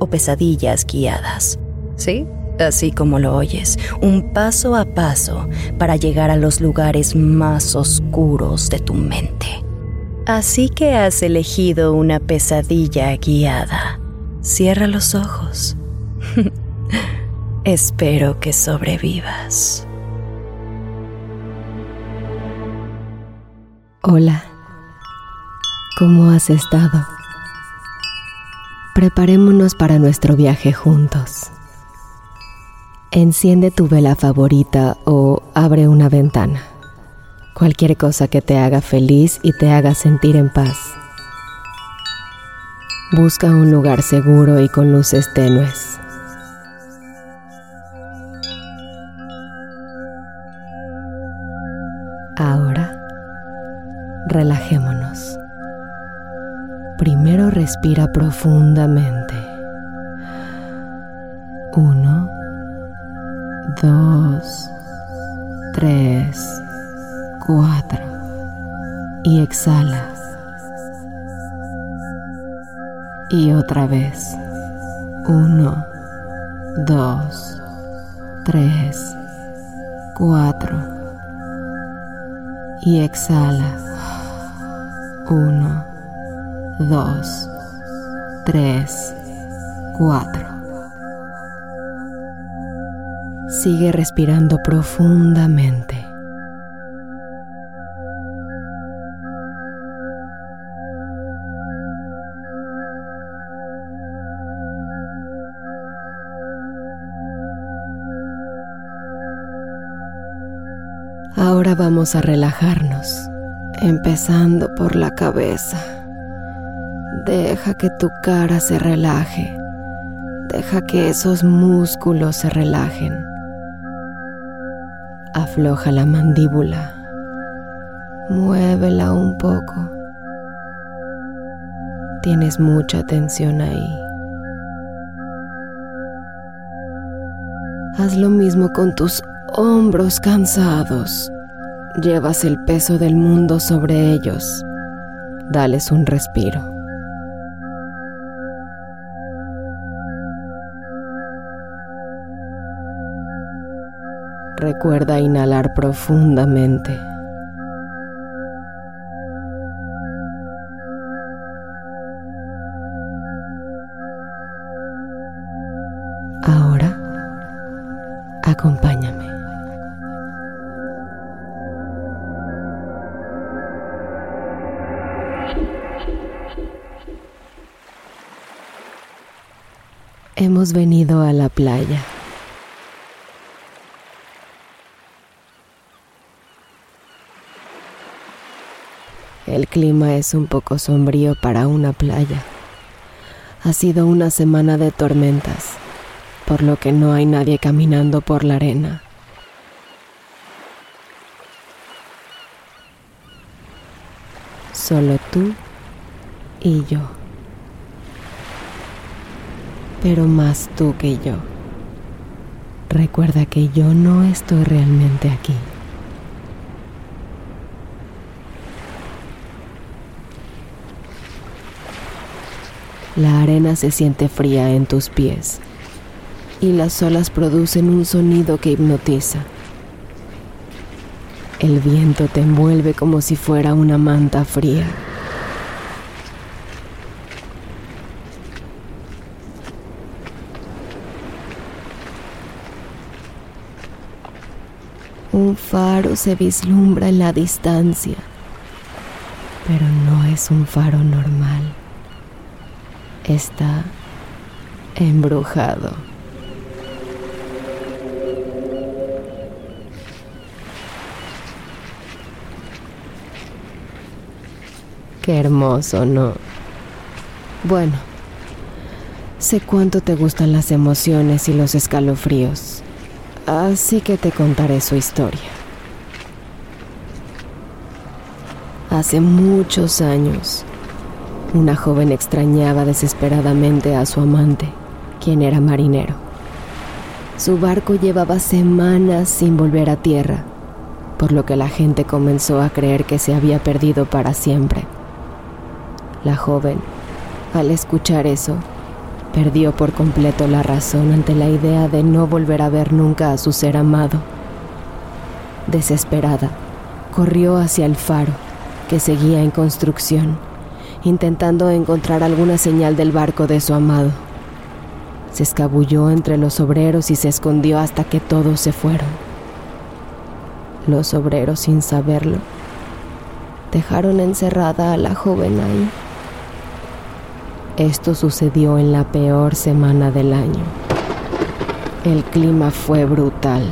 o pesadillas guiadas. ¿Sí? Así como lo oyes, un paso a paso para llegar a los lugares más oscuros de tu mente. Así que has elegido una pesadilla guiada. Cierra los ojos. Espero que sobrevivas. Hola, ¿cómo has estado? Preparémonos para nuestro viaje juntos. Enciende tu vela favorita o abre una ventana. Cualquier cosa que te haga feliz y te haga sentir en paz. Busca un lugar seguro y con luces tenues. Ahora, relajémonos. Primero respira profundamente. Uno, dos, tres, cuatro. Y exhala. Y otra vez. Uno, dos, tres, cuatro. Y exhala. Uno, dos, tres, cuatro. Sigue respirando profundamente. Ahora vamos a relajarnos, empezando por la cabeza. Deja que tu cara se relaje. Deja que esos músculos se relajen. Afloja la mandíbula. Muévela un poco. Tienes mucha tensión ahí. Haz lo mismo con tus hombros cansados. Llevas el peso del mundo sobre ellos. Dales un respiro. Recuerda inhalar profundamente. Ahora, acompáñame. Hemos venido a la playa. El clima es un poco sombrío para una playa. Ha sido una semana de tormentas, por lo que no hay nadie caminando por la arena. Solo tú y yo. Pero más tú que yo. Recuerda que yo no estoy realmente aquí. La arena se siente fría en tus pies y las olas producen un sonido que hipnotiza. El viento te envuelve como si fuera una manta fría. Un faro se vislumbra en la distancia, pero no es un faro normal. Está embrujado. Qué hermoso, ¿no? Bueno, Sé cuánto te gustan las emociones y los escalofríos, así que te contaré su historia. Hace muchos años, una joven extrañaba desesperadamente a su amante, quien era marinero. Su barco llevaba semanas sin volver a tierra, por lo que la gente comenzó a creer que se había perdido para siempre. La joven, al escuchar eso, perdió por completo la razón ante la idea de no volver a ver nunca a su ser amado. Desesperada, corrió hacia el faro, que seguía en construcción, intentando encontrar alguna señal del barco de su amado. Se escabulló entre los obreros y se escondió hasta que todos se fueron. Los obreros, sin saberlo, dejaron encerrada a la joven ahí. Esto sucedió en la peor semana del año. El clima fue brutal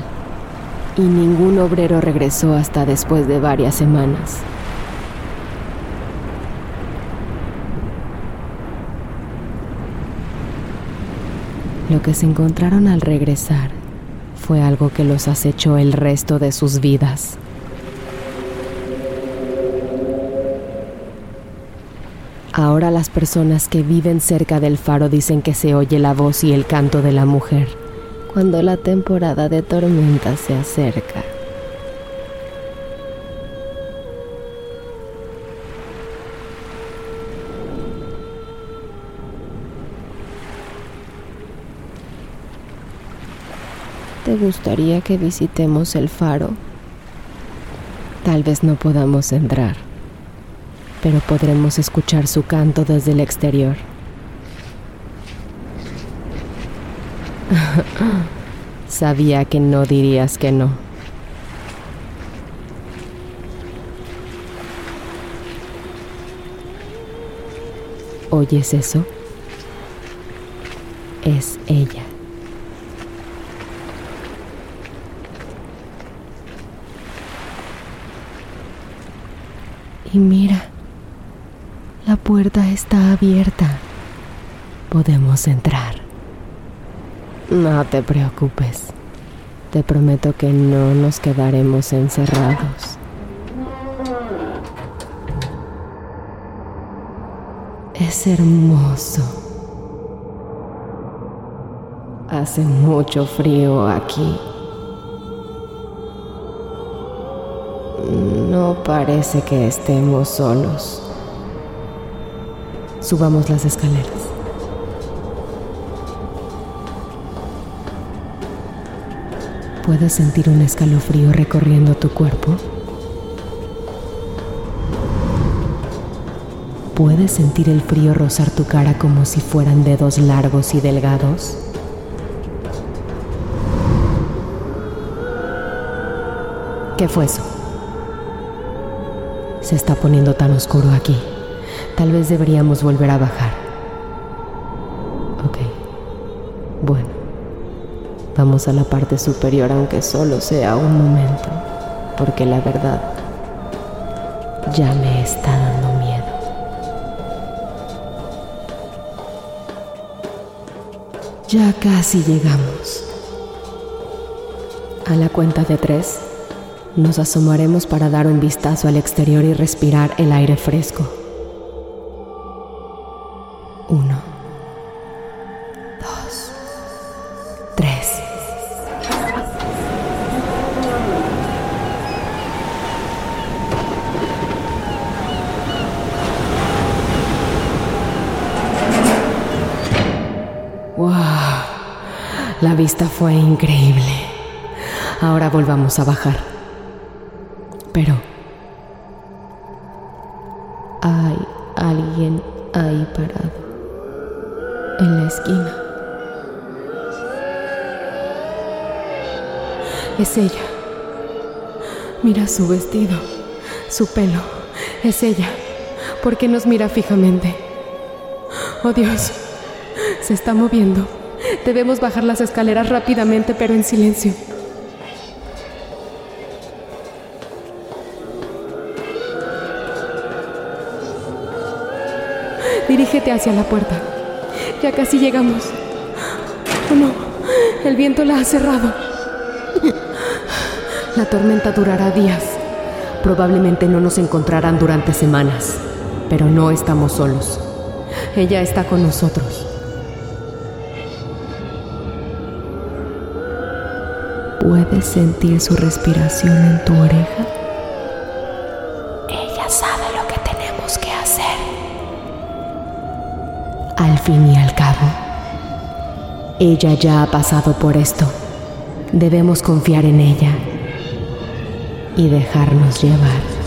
y ningún obrero regresó hasta después de varias semanas. Lo que se encontraron al regresar fue algo que los acechó el resto de sus vidas. Ahora las personas que viven cerca del faro dicen que se oye la voz y el canto de la mujer cuando la temporada de tormenta se acerca. ¿Te gustaría que visitemos el faro? Tal vez no podamos entrar pero podremos escuchar su canto desde el exterior. Sabía que no dirías que no. ¿Oyes eso? Es ella. Y mira. La puerta está abierta. Podemos entrar. No te preocupes. Te prometo que no nos quedaremos encerrados. Es hermoso. Hace mucho frío aquí. No parece que estemos solos. Subamos las escaleras. ¿Puedes sentir un escalofrío recorriendo tu cuerpo? ¿Puedes sentir el frío rozar tu cara como si fueran dedos largos y delgados? ¿Qué fue eso? Se está poniendo tan oscuro aquí. Tal vez deberíamos volver a bajar. Ok. Bueno. Vamos a la parte superior aunque solo sea un momento. Porque la verdad ya me está dando miedo. Ya casi llegamos. A la cuenta de tres, nos asomaremos para dar un vistazo al exterior y respirar el aire fresco. Uno, dos, tres. ¡Wow! La vista fue increíble. Ahora volvamos a bajar. Pero... Hay alguien ahí parado en la esquina. Es ella. Mira su vestido, su pelo. Es ella. ¿Por qué nos mira fijamente? Oh Dios, se está moviendo. Debemos bajar las escaleras rápidamente, pero en silencio. Dirígete hacia la puerta. Ya casi llegamos. Oh, no, el viento la ha cerrado. La tormenta durará días. Probablemente no nos encontrarán durante semanas, pero no estamos solos. Ella está con nosotros. ¿Puedes sentir su respiración en tu oreja? Fin y al cabo, ella ya ha pasado por esto. Debemos confiar en ella y dejarnos llevar.